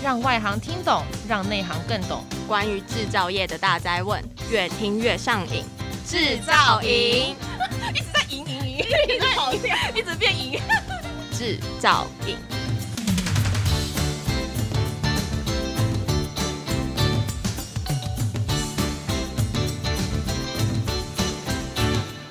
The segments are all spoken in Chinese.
让外行听懂，让内行更懂。关于制造业的大灾问，越听越上瘾。制造营 一直在赢赢赢，一直跑掉，一直变赢。制造营。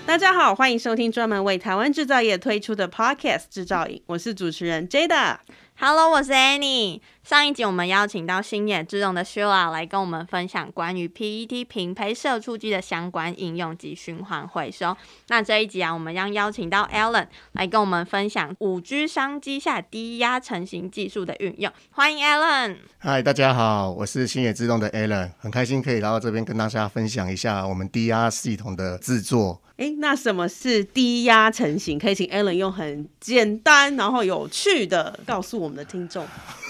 大家好，欢迎收听专门为台湾制造业推出的 Podcast《制造营》，我是主持人 Jada。Hello，我是 Annie。上一集我们邀请到星野制动的 Sheila 来跟我们分享关于 PET 平胚射出机的相关应用及循环回收。那这一集啊，我们将邀请到 Alan 来跟我们分享五 G 商机下低压成型技术的运用。欢迎 Alan。嗨，大家好，我是星野制动的 Alan，很开心可以来到这边跟大家分享一下我们低压系统的制作。哎，那什么是低压成型？可以请 Alan 用很简单然后有趣的告诉我我们的听众。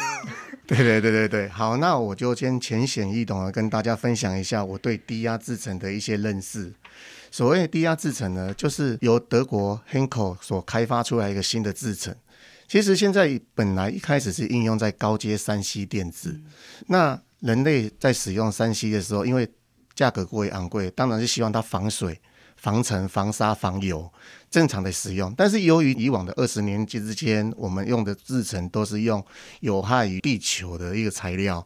对对对对对，好，那我就先浅显易懂的跟大家分享一下我对低压制程的一些认识。所谓低压制程呢，就是由德国 Henkel 所开发出来一个新的制程。其实现在本来一开始是应用在高阶三 C 电子，那人类在使用三 C 的时候，因为价格过于昂贵，当然是希望它防水。防尘、防沙、防油，正常的使用。但是由于以往的二十年之间，我们用的制程都是用有害于地球的一个材料。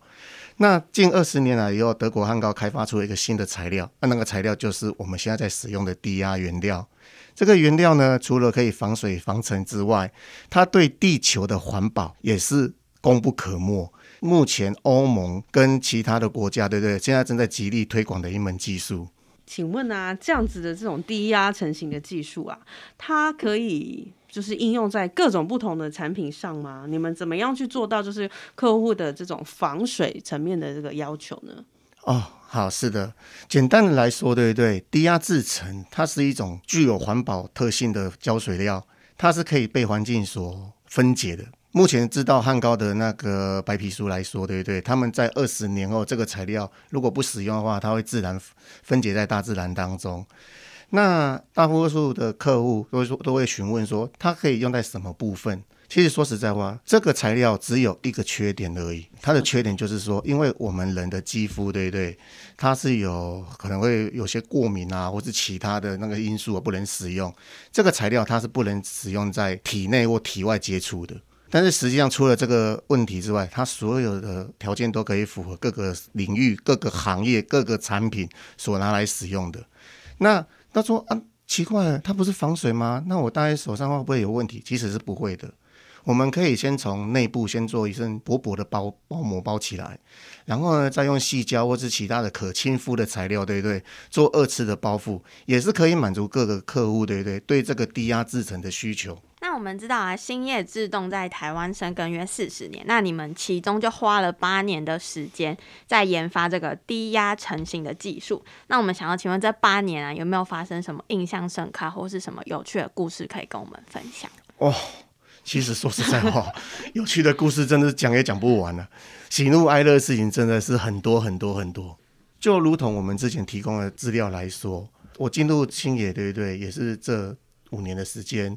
那近二十年来以后，德国汉高开发出了一个新的材料，那那个材料就是我们现在在使用的低压原料。这个原料呢，除了可以防水、防尘之外，它对地球的环保也是功不可没。目前欧盟跟其他的国家，对不对？现在正在极力推广的一门技术。请问啊，这样子的这种低压成型的技术啊，它可以就是应用在各种不同的产品上吗？你们怎么样去做到就是客户的这种防水层面的这个要求呢？哦，好，是的，简单的来说，对不对？低压制程它是一种具有环保特性的胶水料，它是可以被环境所分解的。目前知道汉高的那个白皮书来说，对不对？他们在二十年后，这个材料如果不使用的话，它会自然分解在大自然当中。那大多数的客户都会说，都会询问说，它可以用在什么部分？其实说实在话，这个材料只有一个缺点而已。它的缺点就是说，因为我们人的肌肤，对不对？它是有可能会有些过敏啊，或是其他的那个因素而不能使用。这个材料它是不能使用在体内或体外接触的。但是实际上，除了这个问题之外，它所有的条件都可以符合各个领域、各个行业、各个产品所拿来使用的。那他说啊，奇怪，它不是防水吗？那我戴在手上会不会有问题？其实是不会的。我们可以先从内部先做一层薄薄的包包膜包起来，然后呢，再用细胶或是其他的可亲肤的材料，对不对？做二次的包覆，也是可以满足各个客户，对不对？对这个低压制成的需求。那我们知道啊，星野自动在台湾深耕约四十年，那你们其中就花了八年的时间在研发这个低压成型的技术。那我们想要请问，这八年啊，有没有发生什么印象深刻或是什么有趣的故事可以跟我们分享？哦。其实说实在话，有趣的故事真的讲也讲不完了，喜怒哀乐的事情真的是很多很多很多。就如同我们之前提供的资料来说，我进入星野，对不对？也是这五年的时间。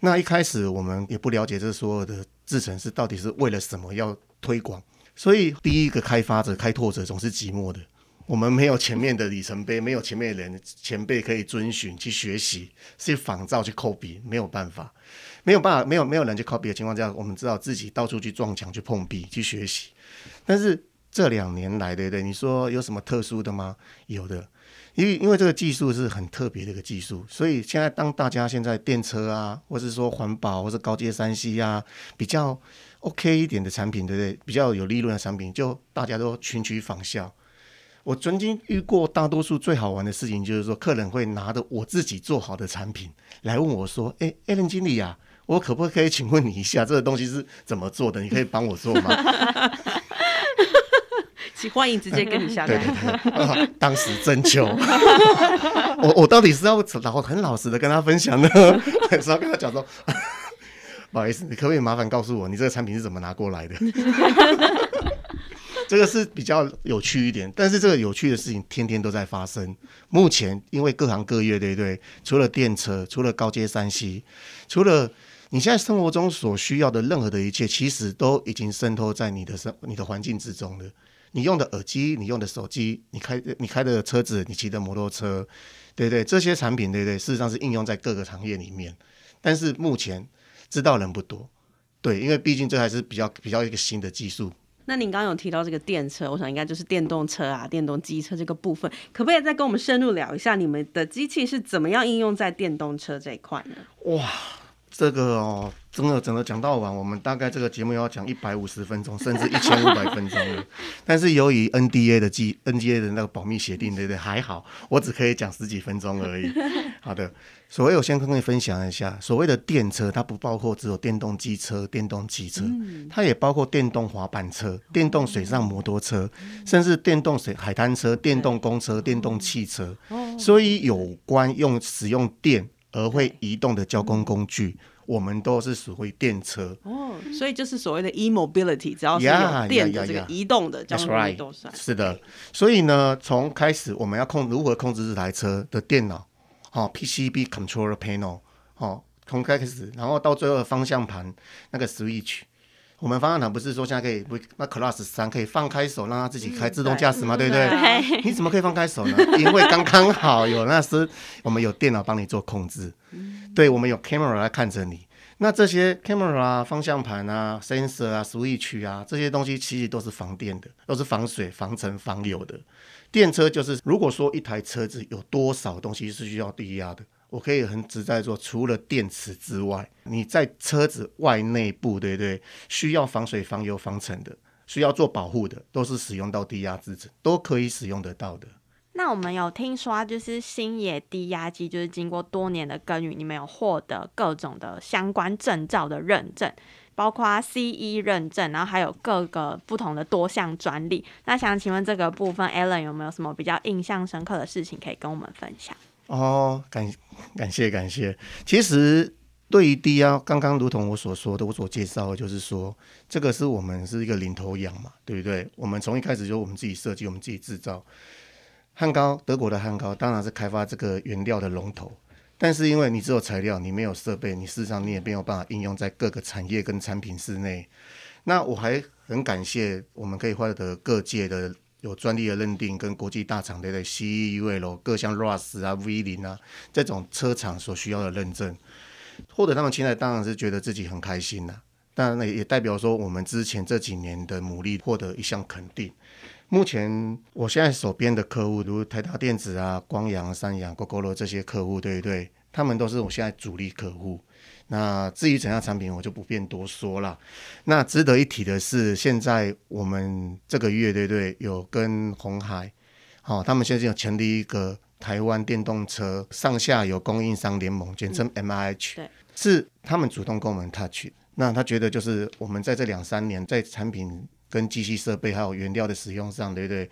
那一开始我们也不了解这所有的制程是到底是为了什么要推广，所以第一个开发者、开拓者总是寂寞的。我们没有前面的里程碑，没有前面的人前辈可以遵循去学习，去仿造去 copy，没有办法。没有办法，没有没有人去 copy 的情况下，我们知道自己到处去撞墙、去碰壁、去学习。但是这两年来，对不对？你说有什么特殊的吗？有的，因为因为这个技术是很特别的一个技术，所以现在当大家现在电车啊，或是说环保，或是高阶三 C 啊，比较 OK 一点的产品，对不对？比较有利润的产品，就大家都群起仿效。我曾经遇过大多数最好玩的事情，就是说客人会拿着我自己做好的产品来问我说：“哎，Alan 经理啊。”我可不可以请问你一下，这个东西是怎么做的？你可以帮我做吗？请欢迎直接跟你下单。对对对，啊、当时真求，我我到底是要老很老实的跟他分享呢，还是要跟他讲说，不好意思，你可不可以麻烦告诉我，你这个产品是怎么拿过来的？这个是比较有趣一点，但是这个有趣的事情天天都在发生。目前因为各行各业，对不对？除了电车，除了高阶三 C，除了你现在生活中所需要的任何的一切，其实都已经渗透在你的生、你的环境之中了。你用的耳机，你用的手机，你开、你开的车子，你骑的摩托车，对不对？这些产品，对不对？事实上是应用在各个行业里面，但是目前知道人不多，对，因为毕竟这还是比较比较一个新的技术。那您刚刚有提到这个电车，我想应该就是电动车啊、电动机车这个部分，可不可以再跟我们深入聊一下，你们的机器是怎么样应用在电动车这一块呢？哇！这个哦，真的整个讲到完，我们大概这个节目要讲一百五十分钟，甚至一千五百分钟了。但是由于 NDA 的机 NDA 的那个保密协定，对不对？还好，我只可以讲十几分钟而已。好的，所谓我先跟你分享一下，所谓的电车，它不包括只有电动机车、电动汽车，它也包括电动滑板车、电动水上摩托车，甚至电动水海滩车、电动公车、电动汽车。所以有关用使用电而会移动的交通工具。我们都是属于电车。哦，所以就是所谓的 e-mobility，只要是有电的这个移动的交通工具都算。是的，所以呢，从开始我们要控如何控制这台车的电脑，哦，PCB controller panel，哦，从开始，然后到最后的方向盘那个 switch，我们方向盘不是说现在可以不那 class 三可以放开手让它自己开自动驾驶吗？嗯、对不对？对你怎么可以放开手呢？因为刚刚好有那时我们有电脑帮你做控制。对，我们有 camera 来看着你，那这些 camera 啊、方向盘啊、sensor 啊、switch 啊这些东西，其实都是防电的，都是防水、防尘、防油的。电车就是，如果说一台车子有多少东西是需要低压的，我可以很直在说，除了电池之外，你在车子外内部，对不对？需要防水、防油、防尘的，需要做保护的，都是使用到低压制程，都可以使用得到的。那我们有听说，就是星野低压机，就是经过多年的耕耘，你们有获得各种的相关证照的认证，包括 CE 认证，然后还有各个不同的多项专利。那想请问这个部分，Alan 有没有什么比较印象深刻的事情可以跟我们分享？哦，感感谢感谢。其实对于低压，刚刚如同我所说的，我所介绍的，就是说这个是我们是一个领头羊嘛，对不对？我们从一开始就我们自己设计，我们自己制造。汉高，德国的汉高当然是开发这个原料的龙头，但是因为你只有材料，你没有设备，你事实上你也没有办法应用在各个产业跟产品室内。那我还很感谢我们可以获得各界的有专利的认定，跟国际大厂的 CE、UL 各项 RoHS 啊、V 零啊这种车厂所需要的认证，获得他们青睐，当然是觉得自己很开心呐、啊。当然也代表说我们之前这几年的努力获得一项肯定。目前，我现在手边的客户，如台达电子啊、光阳、三阳、Gogoro 这些客户，对不对？他们都是我现在主力客户。那至于怎样产品，我就不便多说了。那值得一提的是，现在我们这个月，对不对？有跟红海，好、哦，他们现在有成立一个台湾电动车上下游供应商联盟，简称 MIH，、嗯、是他们主动跟我们 touch。那他觉得就是我们在这两三年在产品。跟机器设备还有原料的使用上，对不对？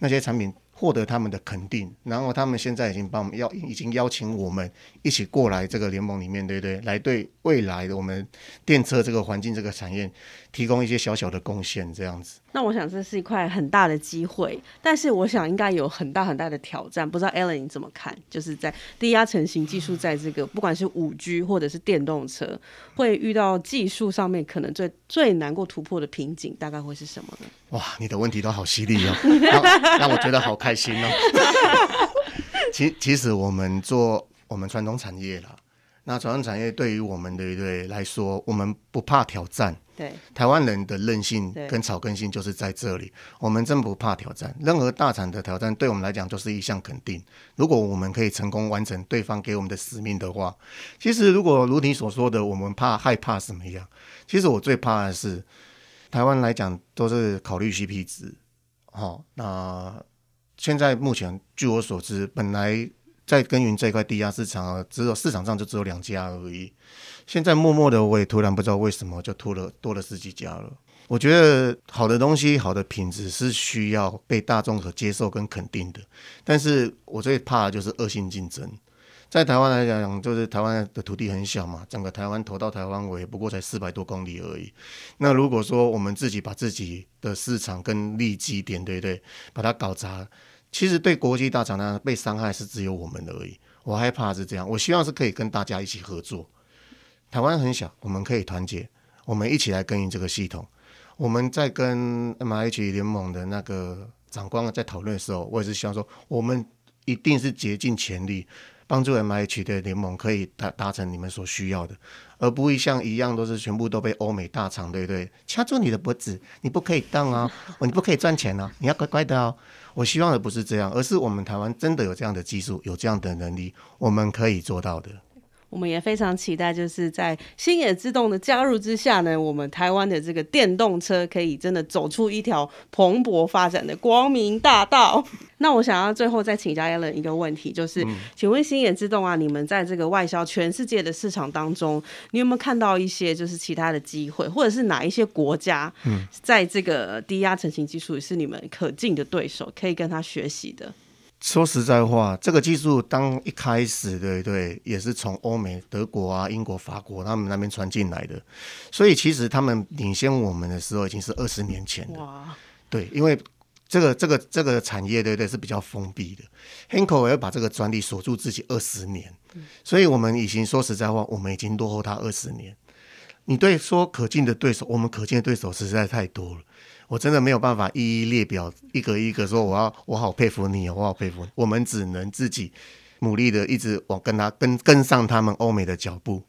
那些产品。获得他们的肯定，然后他们现在已经帮我们邀，已经邀请我们一起过来这个联盟里面，对不对？来对未来的我们电车这个环境、这个产业提供一些小小的贡献，这样子。那我想这是一块很大的机会，但是我想应该有很大很大的挑战。不知道 Alan 你怎么看？就是在低压成型技术，在这个不管是五 G 或者是电动车，会遇到技术上面可能最最难过突破的瓶颈，大概会是什么呢？哇，你的问题都好犀利哦，让，让我觉得好开心哦。其其实我们做我们传统产业啦，那传统产业对于我们对不对来说，我们不怕挑战。对，台湾人的韧性跟草根性就是在这里，我们真不怕挑战。任何大厂的挑战，对我们来讲就是一项肯定。如果我们可以成功完成对方给我们的使命的话，其实如果如你所说的，我们怕害怕什么样？其实我最怕的是。台湾来讲都是考虑 CP 值，好，那现在目前据我所知，本来在耕耘这块低压市场，只有市场上就只有两家而已。现在默默的，我也突然不知道为什么就多了多了十几家了。我觉得好的东西、好的品质是需要被大众所接受跟肯定的，但是我最怕的就是恶性竞争。在台湾来讲，就是台湾的土地很小嘛，整个台湾头到台湾尾不过才四百多公里而已。那如果说我们自己把自己的市场跟利基点，对不对，把它搞砸，其实对国际大厂呢被伤害是只有我们而已。我害怕是这样，我希望是可以跟大家一起合作。台湾很小，我们可以团结，我们一起来耕耘这个系统。我们在跟 M H 联盟的那个长官在讨论的时候，我也是希望说，我们一定是竭尽全力帮助 MIH 的联盟可以达达成你们所需要的，而不会像一样都是全部都被欧美大厂，对不对？掐住你的脖子，你不可以动啊，你不可以赚钱啊，你要乖乖的哦。我希望的不是这样，而是我们台湾真的有这样的技术，有这样的能力，我们可以做到的。我们也非常期待，就是在星野自动的加入之下呢，我们台湾的这个电动车可以真的走出一条蓬勃发展的光明大道。那我想要最后再请教 Alan 一个问题，就是，嗯、请问星野自动啊，你们在这个外销全世界的市场当中，你有没有看到一些就是其他的机会，或者是哪一些国家，在这个低压成型技术也是你们可敬的对手，可以跟他学习的？说实在话，这个技术当一开始，对对，也是从欧美、德国啊、英国、法国他们那边传进来的，所以其实他们领先我们的时候已经是二十年前了。哇，对，因为这个这个这个产业，对对，是比较封闭的，Henkel 要把这个专利锁住自己二十年，所以我们已经说实在话，我们已经落后他二十年。你对说可敬的对手，我们可敬的对手实在太多了。我真的没有办法一一列表，一个一个说，我要我好佩服你，我好佩服。我们只能自己努力的一直往跟他跟跟上他们欧美的脚步。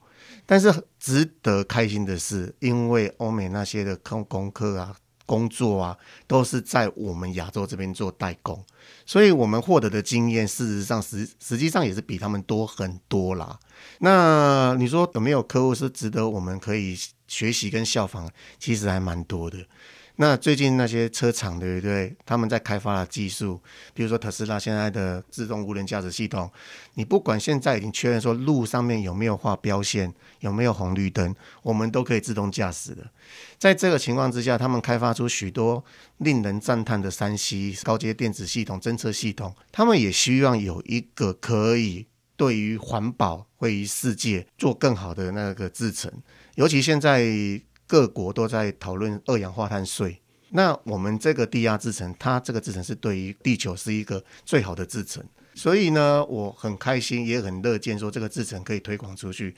但是值得开心的是，因为欧美那些的功功课啊、工作啊，都是在我们亚洲这边做代工，所以我们获得的经验，事实上实实际上也是比他们多很多啦。那你说有没有客户是值得我们可以学习跟效仿？其实还蛮多的。那最近那些车厂，对不对？他们在开发的技术，比如说特斯拉现在的自动无人驾驶系统，你不管现在已经确认说路上面有没有画标线，有没有红绿灯，我们都可以自动驾驶的。在这个情况之下，他们开发出许多令人赞叹的三 C 高阶电子系统、侦测系统，他们也希望有一个可以对于环保、对于世界做更好的那个制程，尤其现在。各国都在讨论二氧化碳税，那我们这个低压制程，它这个制程是对于地球是一个最好的制程，所以呢，我很开心，也很乐见说这个制程可以推广出去，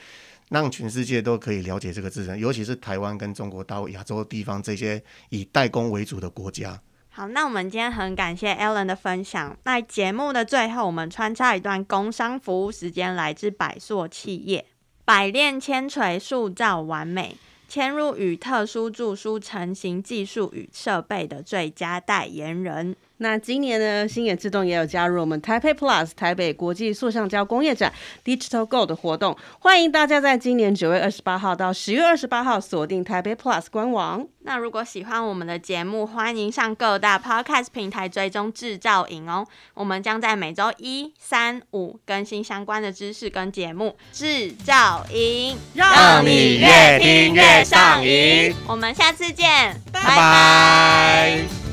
让全世界都可以了解这个制程，尤其是台湾跟中国到亚洲地方这些以代工为主的国家。好，那我们今天很感谢 Alan 的分享。那节目的最后，我们穿插一段工商服务时间，来自百硕企业，百炼千锤，塑造完美。嵌入与特殊著书成型技术与设备的最佳代言人。那今年呢，星野自动也有加入我们台北 Plus 台北国际塑橡胶工业展 Digital Go 的活动，欢迎大家在今年九月二十八号到十月二十八号锁定台北 Plus 官网。那如果喜欢我们的节目，欢迎上各大 Podcast 平台追踪制造营哦。我们将在每周一、三、五更新相关的知识跟节目。制造营，让你越听越上瘾。我们下次见，拜拜。